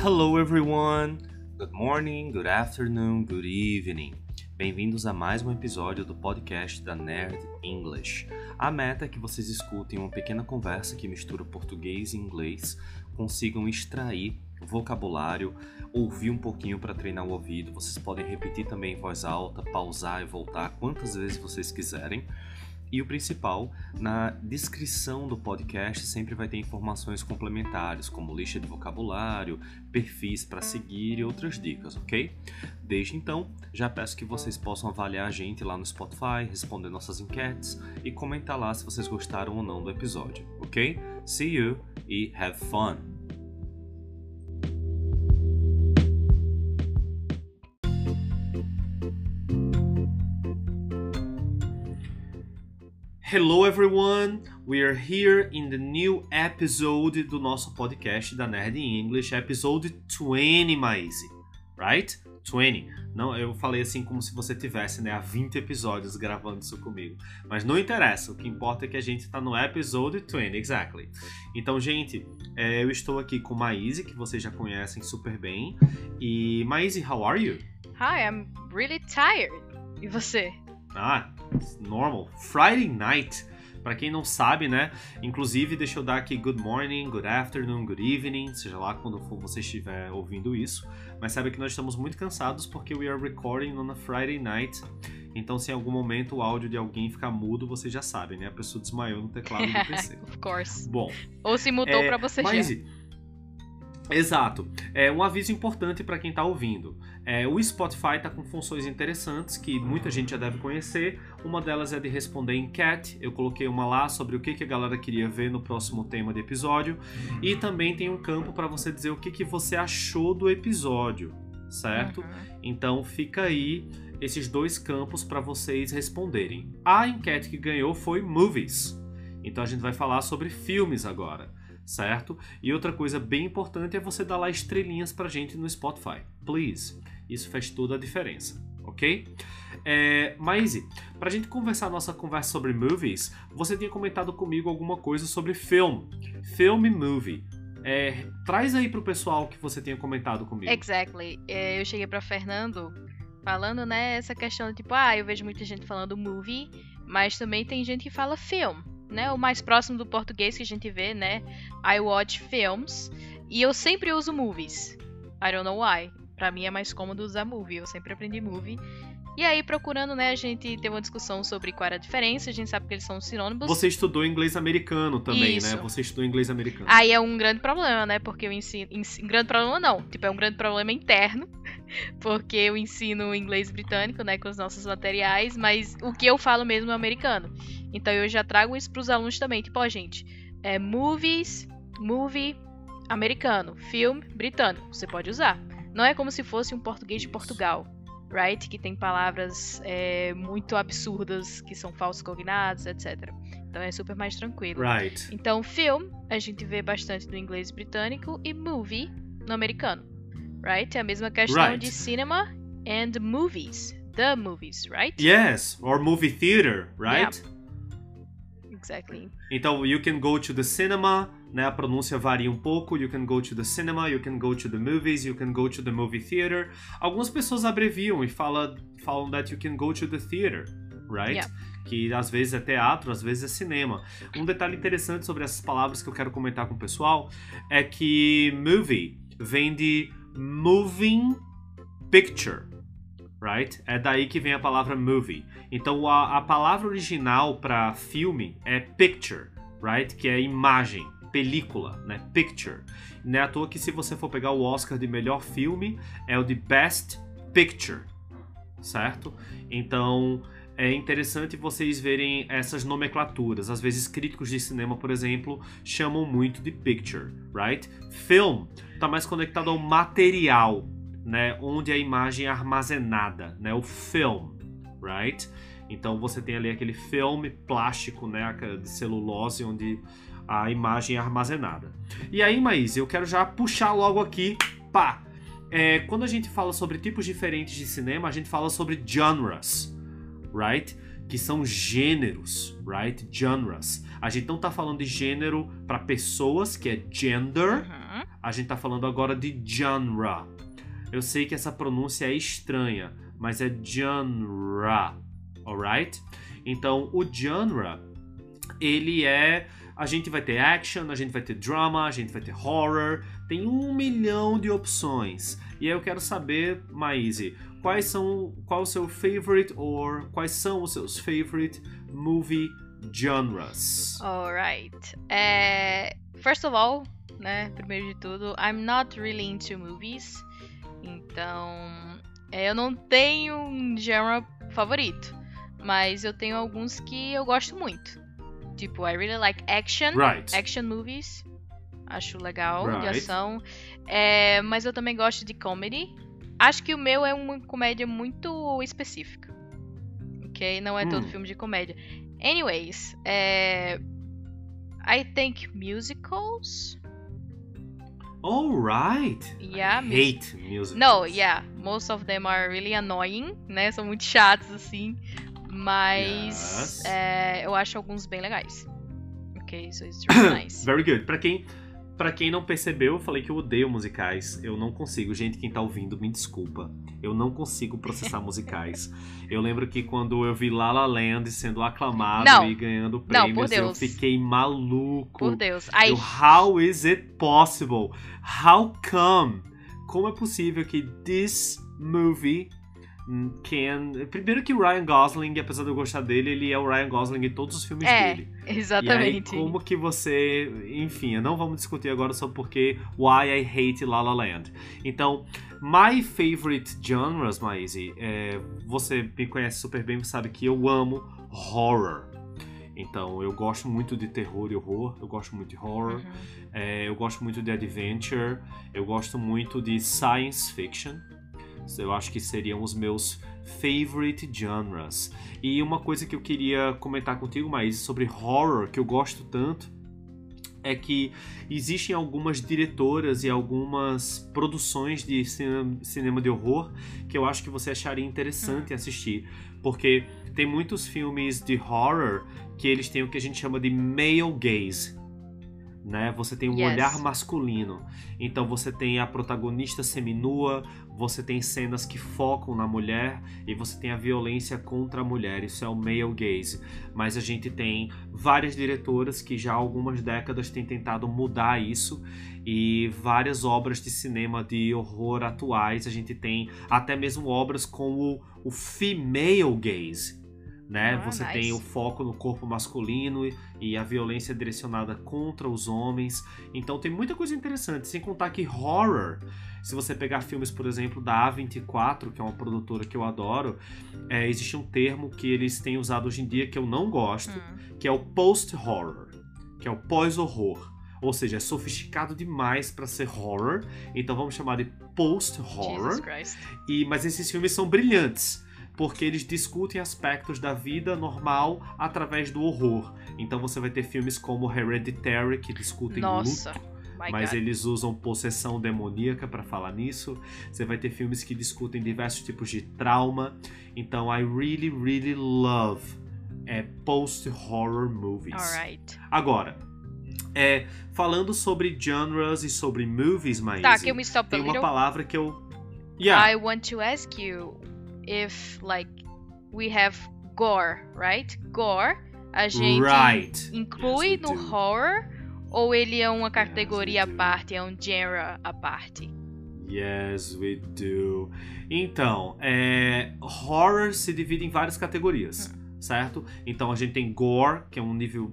Hello everyone! Good morning, good afternoon, good evening. Bem-vindos a mais um episódio do podcast da Nerd English. A meta é que vocês escutem uma pequena conversa que mistura português e inglês, consigam extrair vocabulário, ouvir um pouquinho para treinar o ouvido. Vocês podem repetir também em voz alta, pausar e voltar quantas vezes vocês quiserem. E o principal, na descrição do podcast sempre vai ter informações complementares, como lista de vocabulário, perfis para seguir e outras dicas, ok? Desde então, já peço que vocês possam avaliar a gente lá no Spotify, responder nossas enquetes e comentar lá se vocês gostaram ou não do episódio, ok? See you e have fun! Hello everyone! We are here in the new episode do nosso podcast da Nerd English, episode 20, Maise. Right? 20. Não, eu falei assim como se você tivesse, né, há 20 episódios gravando isso comigo. Mas não interessa, o que importa é que a gente está no episode 20, exactly. Então, gente, é, eu estou aqui com Maise, que vocês já conhecem super bem. E Maise, how are you? Hi, I'm really tired. E você? Ah, normal. Friday night. Para quem não sabe, né? Inclusive, deixa eu dar aqui good morning, good afternoon, good evening, seja lá quando for você estiver ouvindo isso. Mas sabe que nós estamos muito cansados porque we are recording on a Friday night. Então, se em algum momento o áudio de alguém ficar mudo, você já sabe, né? A pessoa desmaiou no teclado do PC. of course. Bom. Ou se mudou é, para você mas, já. Exato. É um aviso importante para quem está ouvindo. É, o Spotify está com funções interessantes que muita gente já deve conhecer. Uma delas é de responder enquete. Eu coloquei uma lá sobre o que, que a galera queria ver no próximo tema de episódio. E também tem um campo para você dizer o que, que você achou do episódio, certo? Uhum. Então fica aí esses dois campos para vocês responderem. A enquete que ganhou foi movies. Então a gente vai falar sobre filmes agora certo? E outra coisa bem importante é você dar lá estrelinhas pra gente no Spotify, please. Isso faz toda a diferença, ok? É, Maise, pra gente conversar nossa conversa sobre movies, você tinha comentado comigo alguma coisa sobre film, film e movie. É, traz aí pro pessoal que você tinha comentado comigo. Exactly. É, eu cheguei pra Fernando falando, né, essa questão de tipo, ah, eu vejo muita gente falando movie, mas também tem gente que fala film né? O mais próximo do português que a gente vê, né? I watch films. E eu sempre uso movies. I don't know why. Pra mim é mais cômodo usar movie. Eu sempre aprendi movie. E aí, procurando, né, a gente teve uma discussão sobre qual era a diferença, a gente sabe que eles são sinônimos. Você estudou inglês americano também, né? Isso. né? Você estudou inglês americano. Aí é um grande problema, né? Porque eu ensino. ensino grande problema não. Tipo, é um grande problema interno. Porque eu ensino inglês britânico, né? Com os nossos materiais, mas o que eu falo mesmo é americano. Então eu já trago isso pros alunos também. Tipo, ó, gente, é movies, movie americano, filme britânico. Você pode usar. Não é como se fosse um português de Portugal right? Que tem palavras é, muito absurdas que são falsos cognatos, etc. Então é super mais tranquilo. Right. Então, film a gente vê bastante no inglês britânico e movie no americano, right? É a mesma questão Right. de cinema and movies, the movies, right? Yes, or movie theater, right? Exactly. Então, you can go to the cinema, né? A pronúncia varia um pouco. You can go to the cinema, you can go to the movies, you can go to the movie theater. Algumas pessoas abreviam e falam, falam that you can go to the theater, right? Yeah. Que às vezes é teatro, às vezes é cinema. Um detalhe interessante sobre essas palavras que eu quero comentar com o pessoal é que movie vem de moving picture, right? É daí que vem a palavra movie. Então a, a palavra original para filme é picture, right? Que é imagem, película, né? Picture. Não é à toa que se você for pegar o Oscar de melhor filme, é o de Best Picture, certo? Então é interessante vocês verem essas nomenclaturas. Às vezes críticos de cinema, por exemplo, chamam muito de picture, right? Film está mais conectado ao material, né? Onde a imagem é armazenada, né? O film, right? Então você tem ali aquele filme plástico, né? De celulose, onde a imagem é armazenada. E aí, Maís, eu quero já puxar logo aqui, pá! É, quando a gente fala sobre tipos diferentes de cinema, a gente fala sobre genres, right? Que são gêneros, right? Genres. A gente não tá falando de gênero para pessoas, que é gender, Uhum. a gente tá falando agora de genre. Eu sei que essa pronúncia é estranha, mas é genre, alright? Então, o genre, ele é a gente vai ter action, a gente vai ter drama, a gente vai ter horror, tem um milhão de opções. E aí eu quero saber, Maíse, quais são, qual o seu favorite or quais são os seus favorite movie genres? Alright. É, first of all, né, primeiro de tudo, I'm not really into movies. Então, é, eu não tenho um genre favorito, mas eu tenho alguns que eu gosto muito. Tipo, I really like action. Right. Action movies. Acho legal, de Right. ação. É, mas eu também gosto de comedy. Acho que o meu é uma comédia muito específica. Ok? Não é todo Hum. filme de comédia. Anyways, é, I think musicals. Alright. Yeah, I hate musicals. No, yeah. Most of them are really annoying, né? São muito chatos, assim. Mas Yes. é, eu acho alguns bem legais. Ok, so it's really nice. Very good. Pra quem, pra quem não percebeu, eu falei que eu odeio musicais. Eu não consigo. Gente, quem tá ouvindo, me desculpa. Eu não consigo processar musicais. Eu lembro que quando eu vi La La Land sendo aclamado Não. e ganhando Não, prêmios, eu Deus. fiquei maluco. Por Deus. I Eu, how is it possible? How come? Como é possível que this movie can... Primeiro que o Ryan Gosling, apesar de eu gostar dele, ele é o Ryan Gosling em todos os filmes É, dele. Exatamente. E aí, como que você. Enfim, não vamos discutir agora sobre porque Why I Hate La La Land. Então, my favorite genres, Maisie, é, você me conhece super bem, você sabe que eu amo horror. Então, eu gosto muito de terror e horror, eu gosto muito de horror, Uhum. é, eu gosto muito de adventure, eu gosto muito de science fiction. Eu acho que seriam os meus favorite genres. E uma coisa que eu queria comentar contigo, mais sobre horror, que eu gosto tanto, é que existem algumas diretoras e algumas produções de cinema, de horror que eu acho que você acharia interessante assistir. Porque tem muitos filmes de horror que eles têm o que a gente chama de male gaze. Né? Você tem um Yes. olhar masculino. Então você tem a protagonista seminua, você tem cenas que focam na mulher e você tem a violência contra a mulher. Isso é o male gaze. Mas a gente tem várias diretoras que já há algumas décadas têm tentado mudar isso e várias obras de cinema de horror atuais. A gente tem até mesmo obras com o, o female gaze. Né? Ah, Você nice. tem o foco no corpo masculino e- e a violência direcionada contra os homens. Então tem muita coisa interessante. Sem contar que horror, se você pegar filmes, por exemplo, da A24, que é uma produtora que eu adoro, é, existe um termo que eles têm usado hoje em dia que eu não gosto, Hum. que é o post-horror, que é o pós-horror. Ou seja, é sofisticado demais para ser horror, então vamos chamar de post-horror. E, mas esses filmes são brilhantes, porque eles discutem aspectos da vida normal através do horror. Então você vai ter filmes como Hereditary, que discutem Nossa. luto, mas eles usam possessão demoníaca para falar nisso. Você vai ter filmes que discutem diversos tipos de trauma. Então, I really, really love é, post-horror movies. Alright. Agora, é, falando sobre genres e sobre movies, Maíse, Tá, can we stop a tem uma little? palavra que eu... Yeah, I want to ask you if, like, we have gore, right? Gore, a gente right. inclui Yes, no do. horror ou ele é uma categoria à do. parte, é um genre à parte? Yes, we do. Então, é, horror se divide em várias categorias, certo? Então a gente tem gore, que é um nível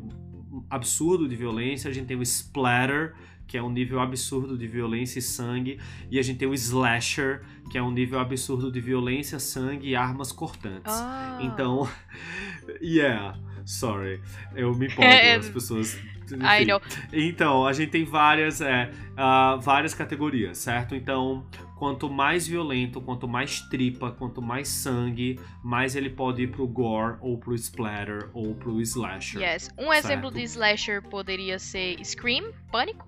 absurdo de violência, a gente tem o splatter, que é um nível absurdo de violência e sangue, e a gente tem o slasher, que é um nível absurdo de violência, sangue e armas cortantes. Ah. Então, yeah, sorry, eu me empolgo, É, as pessoas. I enfim. know. Então, a gente tem várias, é, ah, várias categorias, certo? Então, quanto mais violento, quanto mais tripa, quanto mais sangue, mais ele pode ir pro gore, ou pro splatter, ou pro slasher. Yes. Um exemplo Certo. de slasher poderia ser Scream, Pânico?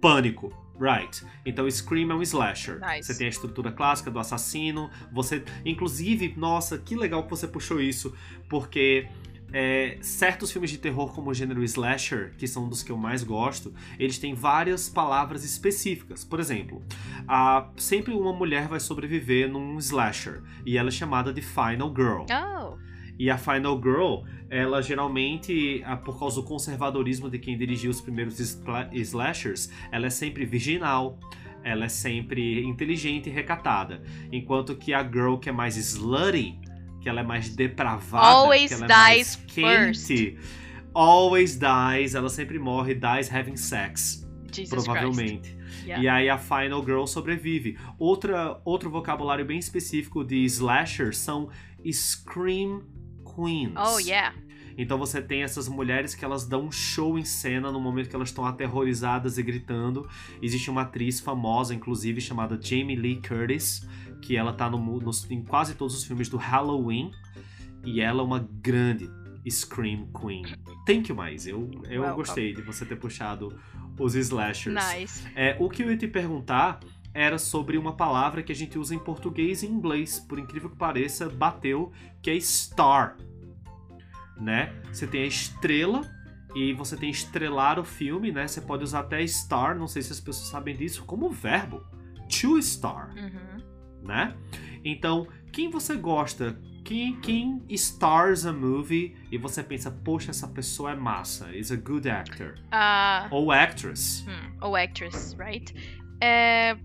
Pânico. Right. Então, Scream é um slasher. Nice. Você tem a estrutura clássica do assassino. Você, inclusive, nossa, que legal que você puxou isso, porque é, certos filmes de terror como o gênero slasher, que são dos que eu mais gosto, eles têm várias palavras específicas. Por exemplo, a, sempre uma mulher vai sobreviver num slasher e ela é chamada de Final Girl. Oh. E a Final Girl, ela geralmente, por causa do conservadorismo de quem dirigiu os primeiros slashers, ela é sempre virginal ela é sempre inteligente e recatada. Enquanto que a girl que é mais slutty, que ela é mais depravada, Always que ela é dies mais quente, first. always dies, ela sempre morre, dies having sex, Jesus provavelmente. Yeah. E aí a Final Girl sobrevive. Outra, outro vocabulário bem específico de slasher são Scream Oh, yeah. Então você tem essas mulheres que elas dão um show em cena no momento que elas estão aterrorizadas e gritando. Existe uma atriz famosa, inclusive, chamada Jamie Lee Curtis, que ela tá no, no, em quase todos os filmes do Halloween. E ela é uma grande Scream Queen. Thank you, mais. Eu, eu Welcome. gostei de você ter puxado os slashers. Nice. É, o que eu ia te perguntar era sobre uma palavra que a gente usa em português e em inglês, por incrível que pareça, bateu, que é star. Né? Você tem a estrela e você tem estrelar o filme, né? Você pode usar até star, não sei se as pessoas sabem disso, como verbo. To star, Uhum. né? Então, quem você gosta? Quem, quem stars a movie e você pensa, poxa, essa pessoa é massa, is a good actor. Ah, Ou actress. hum, ou actress, right? É...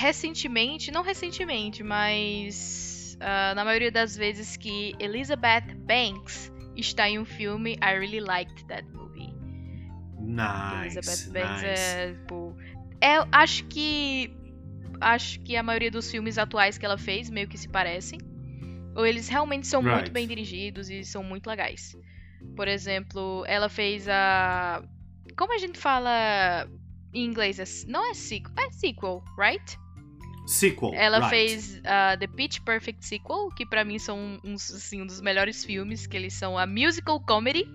recentemente, não recentemente, mas ah, na maioria das vezes que Elizabeth Banks está em um filme, I really liked that movie. Nice, Elizabeth Banks nice. é, tipo, é, acho que acho que a maioria dos filmes atuais que ela fez meio que se parecem. Ou eles realmente são Right. muito bem dirigidos e são muito legais. Por exemplo, ela fez a como a gente fala em inglês, é- não é sequel, é sequel, right? Sequel. Ela right. fez a The Pitch Perfect Sequel, que pra mim são uns, assim, um dos melhores filmes, que eles são a musical comedy.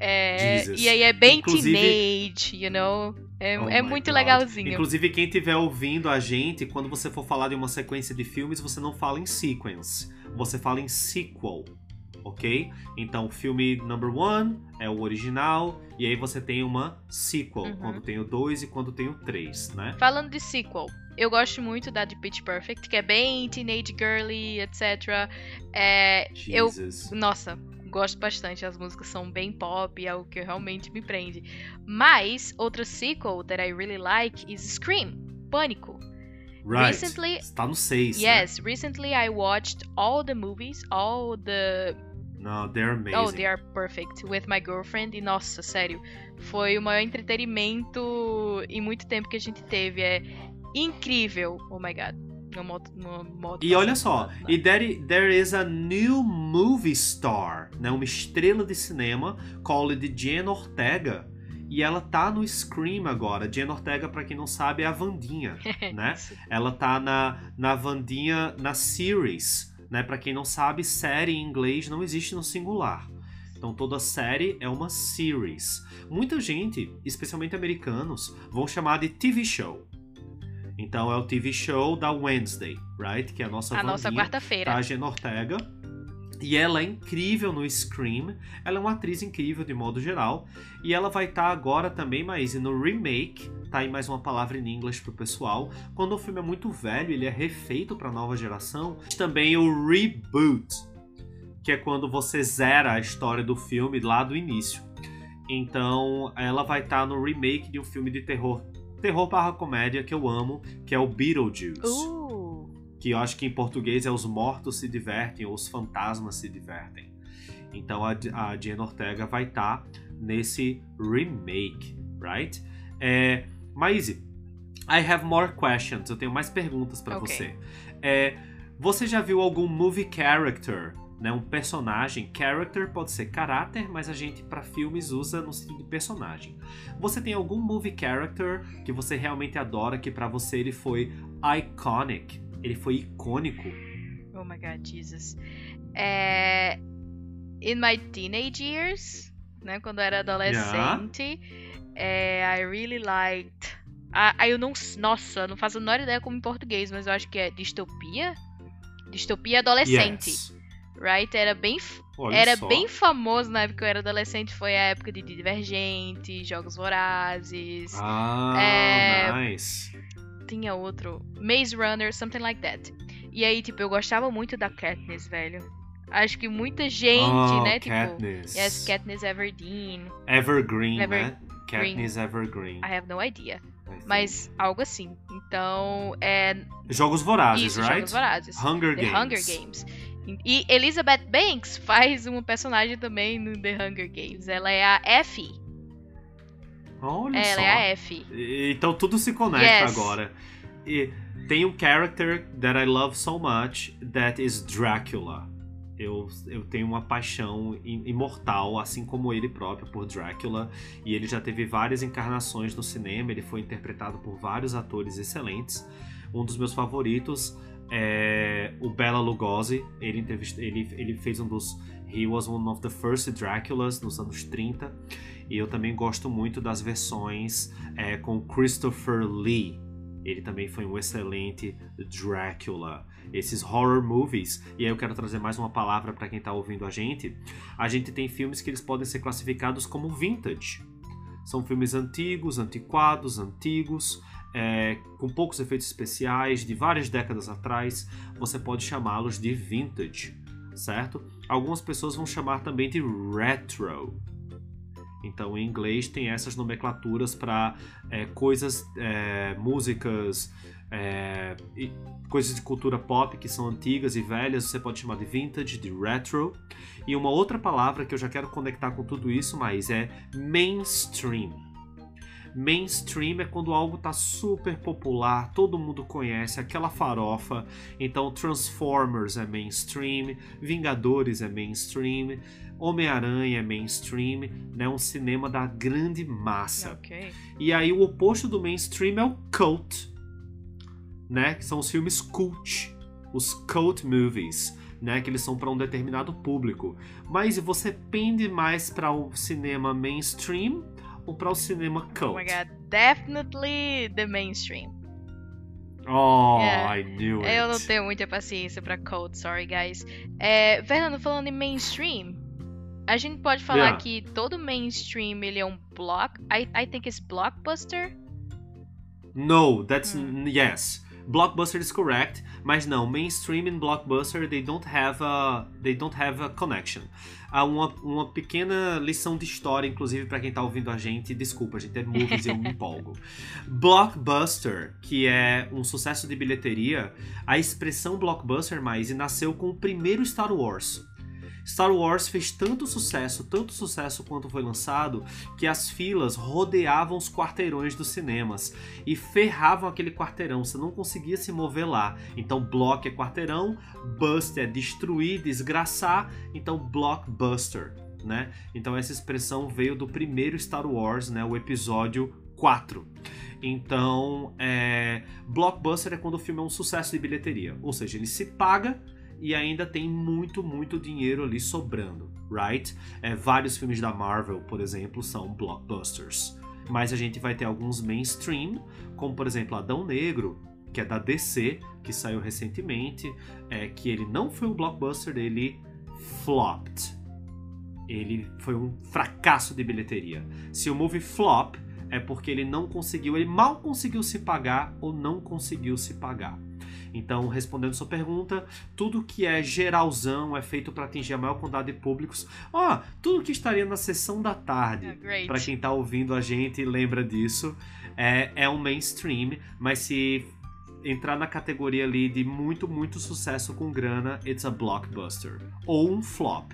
É, e aí é bem Inclusive- teenage, you know? É, Oh é muito God. legalzinho. Inclusive, quem estiver ouvindo a gente, quando você for falar de uma sequência de filmes, você não fala em sequence, você fala em sequel, ok? Então, o filme number one é o original, e aí você tem uma sequel, Uhum. quando tem o dois e quando tem o três, né? Falando de sequel, eu gosto muito da The Pitch Perfect, que é bem teenage girly, etc. É, eu Jesus. Nossa, gosto bastante. As músicas são bem pop, é o que realmente me prende. Mas, outra sequel that I really like is Scream, Pânico. Right. recently- Está no seis, né? Yes, recently I watched all the movies, all the. Não, they're amazing. Oh, they are perfect with my girlfriend. E nossa, sério, foi o maior entretenimento em muito tempo que a gente teve. É incrível. Oh my god. No modo, no modo E olha só, e there, there is a new movie star, né? Uma estrela de cinema called Jen Ortega. E ela tá no Scream agora. Jen Ortega, pra quem não sabe, é a Vandinha, né? Ela tá na, na Vandinha, na series, né? Pra quem não sabe, série em inglês não existe no singular. Então toda série é uma series. Muita gente, especialmente americanos, vão chamar de TV show. Então é o TV show da Wednesday, right? Que é a nossa A nossa quarta-feira. tá? A Jen Ortega. E ela é incrível no Scream. Ela é uma atriz incrível de modo geral. E ela vai estar agora também, mas no remake. Tá aí mais uma palavra em inglês pro pessoal. Quando o filme é muito velho, ele é refeito pra nova geração. Também o reboot, que é quando você zera a história do filme lá do início. Então, ela vai estar no remake de um filme de terror, terror barra comédia que eu amo, que é o Beetlejuice Uh, que eu acho que em português é Os Mortos Se Divertem ou Os Fantasmas Se Divertem. Então a, a Jen Ortega vai estar nesse remake, right? É, Maisie, I have more questions. Eu tenho mais perguntas pra Ok. você. É, você já viu algum movie character, né? Um personagem. Character pode ser caráter, mas a gente para filmes usa no sentido de personagem. Você tem algum movie character que você realmente adora que pra você ele foi iconic? Ele foi icônico? oh my god, Jesus. É, in my teenage years, né, quando eu era adolescente, é, I really liked. Ah, eu não, nossa, não faço a menor ideia como em português, mas eu acho que é distopia. Distopia adolescente. Yes. Right? Era bem, Olha era só. bem famoso na época que eu era adolescente. Foi a época de Divergente, Jogos Vorazes. Ah, É, nice. Tinha outro. Maze Runner, something like that. E aí, tipo, eu gostava muito da Katniss, velho. Acho que muita gente, oh, né? Tipo, Katniss. yes, Katniss Everdeen. Evergreen, Ever- né? Katniss Evergreen. I have no idea. Mas algo assim. Então, é. Jogos Vorazes, Isso, right? Jogos Vorazes. Hunger The Games. Hunger Games. E Elizabeth Banks faz uma personagem também no The Hunger Games. Ela é a Effie. Olha Ela só. é a Effie. E- Então tudo se conecta Yes. agora. E tem um character that I love so much that is Dracula. Eu, eu tenho uma paixão im- imortal, assim como ele próprio, por Drácula. E ele já teve várias encarnações no cinema, ele foi interpretado por vários atores excelentes. Um dos meus favoritos é o Bela Lugosi. Ele, entrevist... ele, ele fez um dos. He was one of the first Dráculas nos anos 30. E eu também gosto muito das versões é, com Christopher Lee. Ele também foi um excelente Drácula. Esses horror movies, e aí eu quero trazer mais uma palavra para quem tá ouvindo a gente. A gente tem filmes que eles podem ser classificados como vintage. São filmes antigos, antiquados, antigos, é, com poucos efeitos especiais, de várias décadas atrás. Você pode chamá-los de vintage, certo? Algumas pessoas vão chamar também de retro. Então, em inglês tem essas nomenclaturas para coisas, é, músicas, é, coisas de cultura pop que são antigas e velhas. Você pode chamar de vintage, de retro. E uma outra palavra que eu já quero conectar com tudo isso, mas é mainstream. Mainstream é quando algo está super popular, todo mundo conhece, aquela farofa. Então, Transformers é mainstream, Vingadores é mainstream, Homem-Aranha é mainstream, né? Um cinema da grande massa. Ok. E aí o oposto do mainstream é o cult, né? Que são os filmes cult, os cult movies, né? Que eles são para um determinado público. Mas você pende mais para o cinema mainstream para o cinema cult? Oh my god. Definitely the mainstream. Oh, Yeah. I knew it. Eu não tenho muita paciência pra code, sorry guys. É, Fernando, falando em mainstream, a gente pode falar Yeah. que todo mainstream ele é um block. I, I think it's blockbuster. No, that's Hmm. yes. Blockbuster is correct, mas não, mainstream and blockbuster they don't have a they don't have a connection. Há uma, uma pequena lição de história, inclusive para quem tá ouvindo a gente. Desculpa, gente, é movies e eu me empolgo. Blockbuster, que é um sucesso de bilheteria, a expressão blockbuster mais nasceu com o primeiro Star Wars. Star Wars fez tanto sucesso, tanto sucesso quanto foi lançado, que as filas rodeavam os quarteirões dos cinemas e ferravam aquele quarteirão, você não conseguia se mover lá. Então, block é quarteirão, bust é destruir, desgraçar, então blockbuster, né? Então essa expressão veio do primeiro Star Wars, né, o episódio 4. Então, é, blockbuster é quando o filme é um sucesso de bilheteria, ou seja, ele se paga e ainda tem muito, muito dinheiro ali sobrando, right? É, vários filmes da Marvel, por exemplo, são blockbusters. Mas a gente vai ter alguns mainstream, como por exemplo Adão Negro, que é da DC, que saiu recentemente, é, que ele não foi um blockbuster, ele flopped. Ele foi um fracasso de bilheteria. Se o movie flop, é porque ele não conseguiu, ele mal conseguiu se pagar ou não conseguiu se pagar. Então, respondendo sua pergunta, tudo que é geralzão é feito para atingir a maior quantidade de públicos. Ó, tudo que estaria na sessão da tarde, Ah, great. para quem tá ouvindo a gente e lembra disso, é, é um mainstream, mas se entrar na categoria ali de muito, muito sucesso com grana, it's a blockbuster. Ou um flop.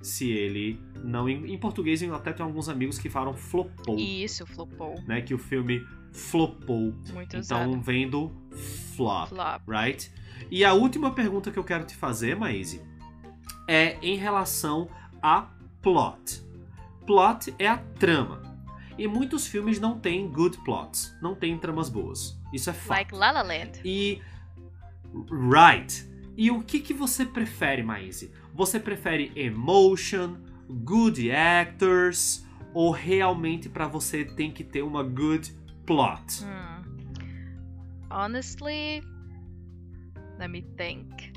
Se ele não. Em, em português, eu até tenho alguns amigos que falam flopou, Isso, flopou. né? Que o filme flopou. Muito Então usado. vem do flop Flop. right? E a última pergunta que eu quero te fazer, Maise, é em relação a plot. Plot é a trama. E muitos filmes não têm good plots, não têm tramas boas. Isso é fato. Like La La Land. E right. E o que que você prefere, Maise? Você prefere emotion, good actors ou realmente pra você tem que ter uma good plot? Hmm. Honestly, let me think.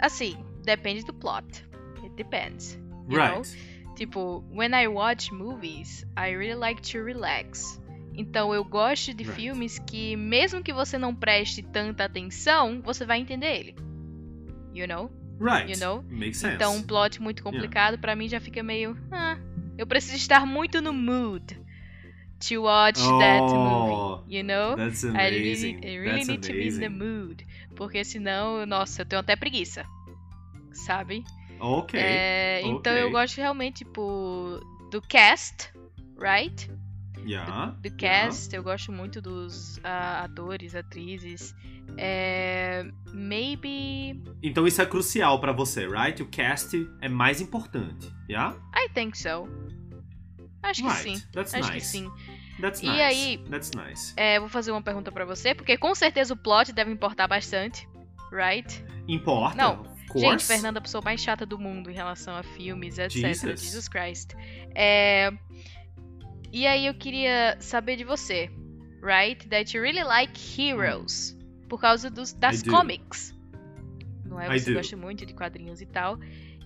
Assim, depende do plot. It depends. You know? Right. Tipo, when I watch movies, I really like to relax. Então eu gosto de Right. filmes que, mesmo que você não preste tanta atenção, você vai entender ele. You know? Right. You know? Makes sense. Então um plot muito complicado pra mim já fica meio. Ah, eu preciso estar muito no mood to watch that Oh, movie. You know? That's I really, amazing. I really That's need to be in the amazing. mood. Porque senão, nossa, eu tenho até preguiça. Sabe? Ok. É, Então ok. eu gosto realmente, tipo, do cast, right? Yeah. Do yeah. cast, eu gosto muito dos ah, atores, atrizes. É, maybe. Então isso é crucial pra você, right? O cast é mais importante, yeah? I think so. Acho que right. sim. That's Acho nice. que sim. That's E nice. aí- That's nice. É, vou fazer uma pergunta pra você, porque com certeza o plot deve importar bastante, right? Importa. Não. Gente. Fernanda é a pessoa mais chata do mundo em relação a filmes, etc. Jesus. Jesus Christ. É... E aí eu queria saber de você, right? That you really like heroes. Por causa dos, das comics. Não é? Você gosta muito de quadrinhos e tal.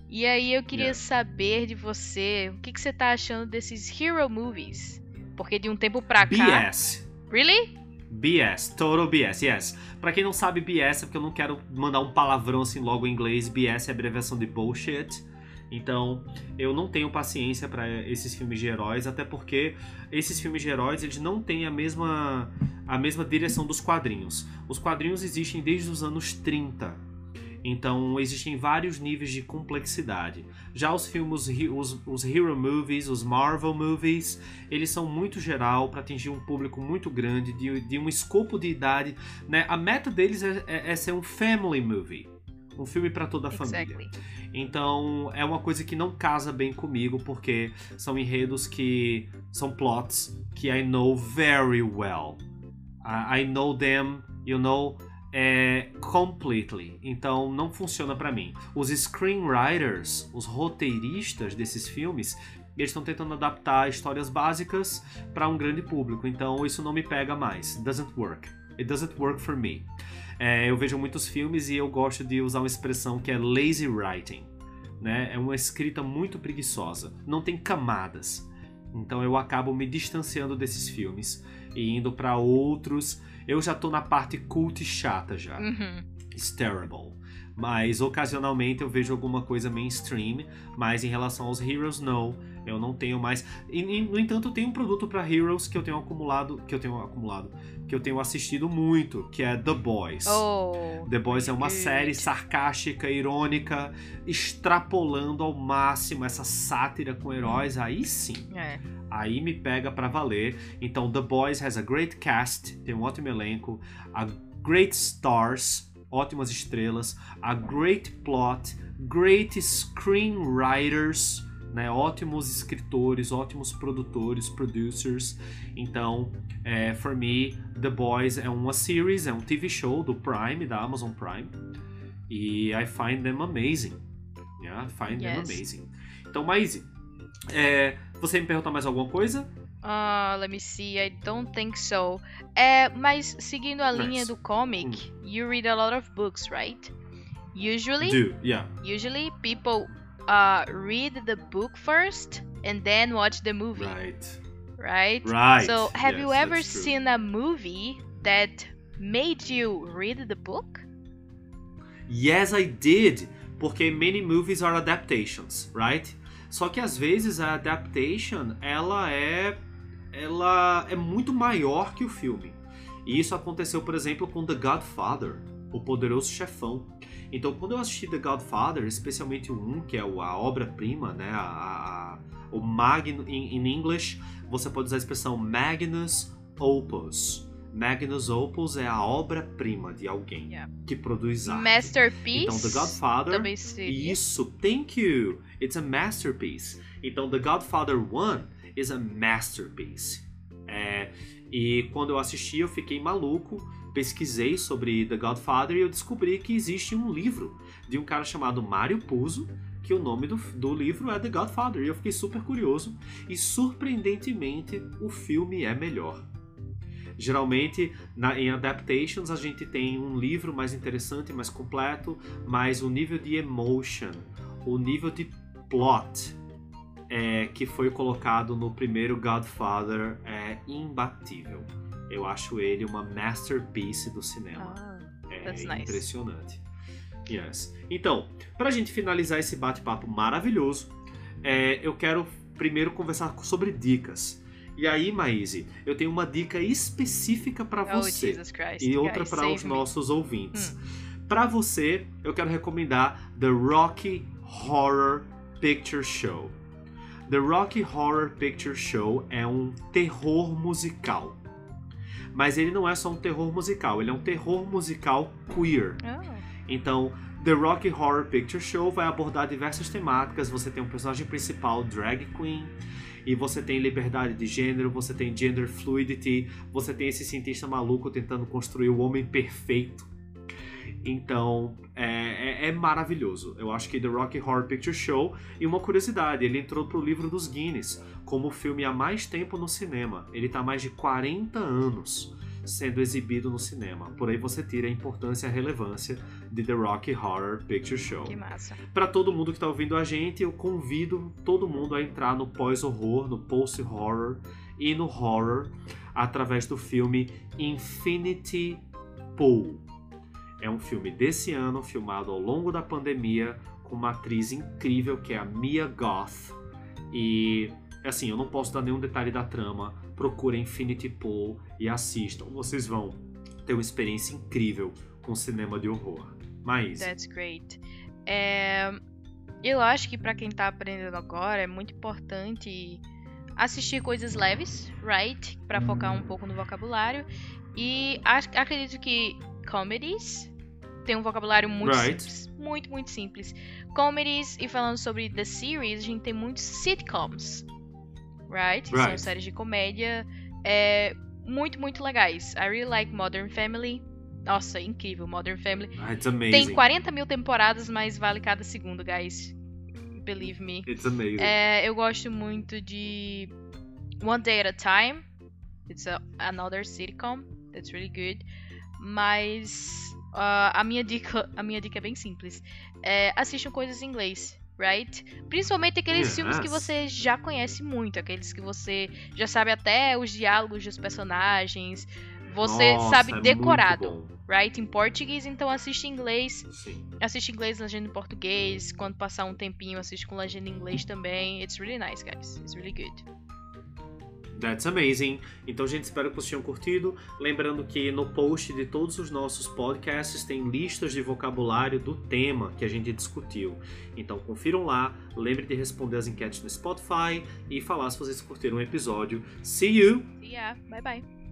E aí eu queria Yeah. saber de você o que, que você tá achando desses hero movies. Porque de um tempo pra cá. BS. Really? BS, total BS, yes. Pra quem não sabe, BS é porque eu não quero mandar um palavrão assim logo em inglês. BS é abreviação de bullshit. Então, eu não tenho paciência pra esses filmes de heróis, até porque esses filmes de heróis, eles não têm a mesma a mesma direção dos quadrinhos. Os quadrinhos existem desde os anos 30. Então, existem vários níveis de complexidade. Já os filmes, os, os hero movies, os Marvel movies, eles são muito geral para atingir um público muito grande, de, de um escopo de idade. Né? A meta deles é, é- é ser um family movie. Um filme para toda a família. Exactly. Então é uma coisa que não casa bem comigo, porque são enredos que são plots que I know very well. I, I know them, you know, é, completely. Então não funciona pra mim. Os screenwriters, os roteiristas desses filmes, eles estão tentando adaptar histórias básicas para um grande público. Então isso não me pega mais. Doesn't work. It doesn't work for me. É, eu vejo muitos filmes e eu gosto de usar uma expressão que é lazy writing. Né? É uma escrita muito preguiçosa. Não tem camadas. Então eu acabo me distanciando desses filmes e indo para outros. Eu já tô na parte cult e chata já. Uhum. It's terrible. Mas ocasionalmente eu vejo alguma coisa mainstream, mas em relação aos Heroes, não. Eu não tenho mais. E, e, no entanto, tem um produto para Heroes que eu tenho acumulado, que eu tenho acumulado, que eu tenho assistido muito, que é The Boys. Oh. The Boys é uma good. série sarcástica, irônica, extrapolando ao máximo essa sátira com heróis. Aí sim, É. aí me pega pra valer. Então, The Boys has a great cast, tem um ótimo elenco, a great stars, ótimas estrelas, a great plot, great screenwriters, né, ótimos escritores, ótimos produtores, producers. Então, é, for me, The Boys é uma series, é um TV show do Prime, da Amazon Prime, e I find them amazing. Yeah, I find them Yes. amazing. Então, Maisie, é, você me perguntar mais alguma coisa? Ah, let me see. I don't think so. É, mas seguindo a linha Nice. do comic, you read a lot of books, right? Usually, Do, yeah. usually people uh, read the book first and then watch the movie, Right. right? Right. So, have you Yes, ever that's true. seen a movie that made you read the book? Yes, I did. Porque many movies are adaptations, right? Só que às vezes a adaptation, ela é ela é muito maior que o filme. E isso aconteceu, por exemplo, com The Godfather, o poderoso chefão. Então, quando eu assisti The Godfather, especialmente o 1, que é a obra-prima, né, a, a- o Magnus em in English, você pode usar a expressão Magnus Opus. Magnus Opus é a obra-prima de alguém Yeah. que produz arte. Masterpiece. Então, The Godfather. Também seria. Isso, thank you. It's a masterpiece. Então, The Godfather 1 is a masterpiece. É, e quando eu assisti, eu fiquei maluco. Pesquisei sobre The Godfather e eu descobri que existe um livro de um cara chamado Mario Puzo, que o nome do, do livro é The Godfather. E eu fiquei super curioso. E surpreendentemente, o filme é melhor. Geralmente, na, em adaptations, a gente tem um livro mais interessante, mais completo, mas o nível de emotion, o nível de plot é, que foi colocado no primeiro Godfather é imbatível. Eu acho ele uma masterpiece do cinema. Ah, é that's nice. impressionante. Yes. Então, pra gente finalizar esse bate-papo maravilhoso, é, eu quero primeiro conversar sobre dicas. E aí, Maíse, eu tenho uma dica específica para oh, você e outra para os me. nossos ouvintes. Hum. Para você, eu quero recomendar The Rocky Horror Picture Show. The Rocky Horror Picture Show é um terror musical. Mas ele não é só um terror musical, ele é um terror musical queer. Oh. Então, The Rocky Horror Picture Show vai abordar diversas temáticas. Você tem um personagem principal, drag queen, e você tem liberdade de gênero, você tem gender fluidity, você tem esse cientista maluco tentando construir o homem perfeito. Então, é, é- é maravilhoso. Eu acho que The Rocky Horror Picture Show. E uma curiosidade, ele entrou pro livro dos Guinness como o filme há mais tempo no cinema. Ele tá há mais de 40 anos sendo exibido no cinema. Por aí você tira a importância e a relevância de The Rocky Horror Picture Show. Que massa. Para todo mundo que tá ouvindo a gente, eu convido todo mundo a entrar no pós-horror, no post-horror e no horror através do filme Infinity Pool. É um filme desse ano, filmado ao longo da pandemia, com uma atriz incrível que é a Mia Goth. E assim, eu não posso dar nenhum detalhe da trama. Procurem Infinity Pool e assistam. Vocês vão ter uma experiência incrível com cinema de horror. Mas That's great. É, eu acho que pra quem tá aprendendo agora é muito importante assistir coisas leves, right? Pra focar um pouco no vocabulário. E ac- acredito que comedies tem um vocabulário muito Right. simples. Muito, muito simples. Comedies, e falando sobre the series, a gente tem muitos sitcoms, right? Que São Right. séries de comédia é, muito, muito legais. I really like Modern Family. Nossa, incrível, Modern Family. ah, it's amazing. Tem 40 mil temporadas, mas vale cada segundo, guys. Believe me. It's amazing. É, eu gosto muito de One Day at a Time. It's a, another sitcom. That's really good. Mas ah, a, minha dica, a minha dica é bem simples. É, assistam coisas em inglês, right? Principalmente aqueles filmes que Yes. você já conhece muito. Aqueles que você já sabe até os diálogos dos personagens. Você Nossa, sabe é decorado, bom. right? Em português, então assiste em inglês. Sim. Assiste em inglês, legenda em português. Quando passar um tempinho, assiste com legenda em inglês também. It's really nice, guys. It's really good. That's amazing. Então, gente, espero que vocês tenham curtido. Lembrando que no post de todos os nossos podcasts tem listas de vocabulário do tema que a gente discutiu. Então, confiram lá. Lembre de responder as enquetes no Spotify e falar se vocês curtiram o episódio. See you! See ya. Bye bye.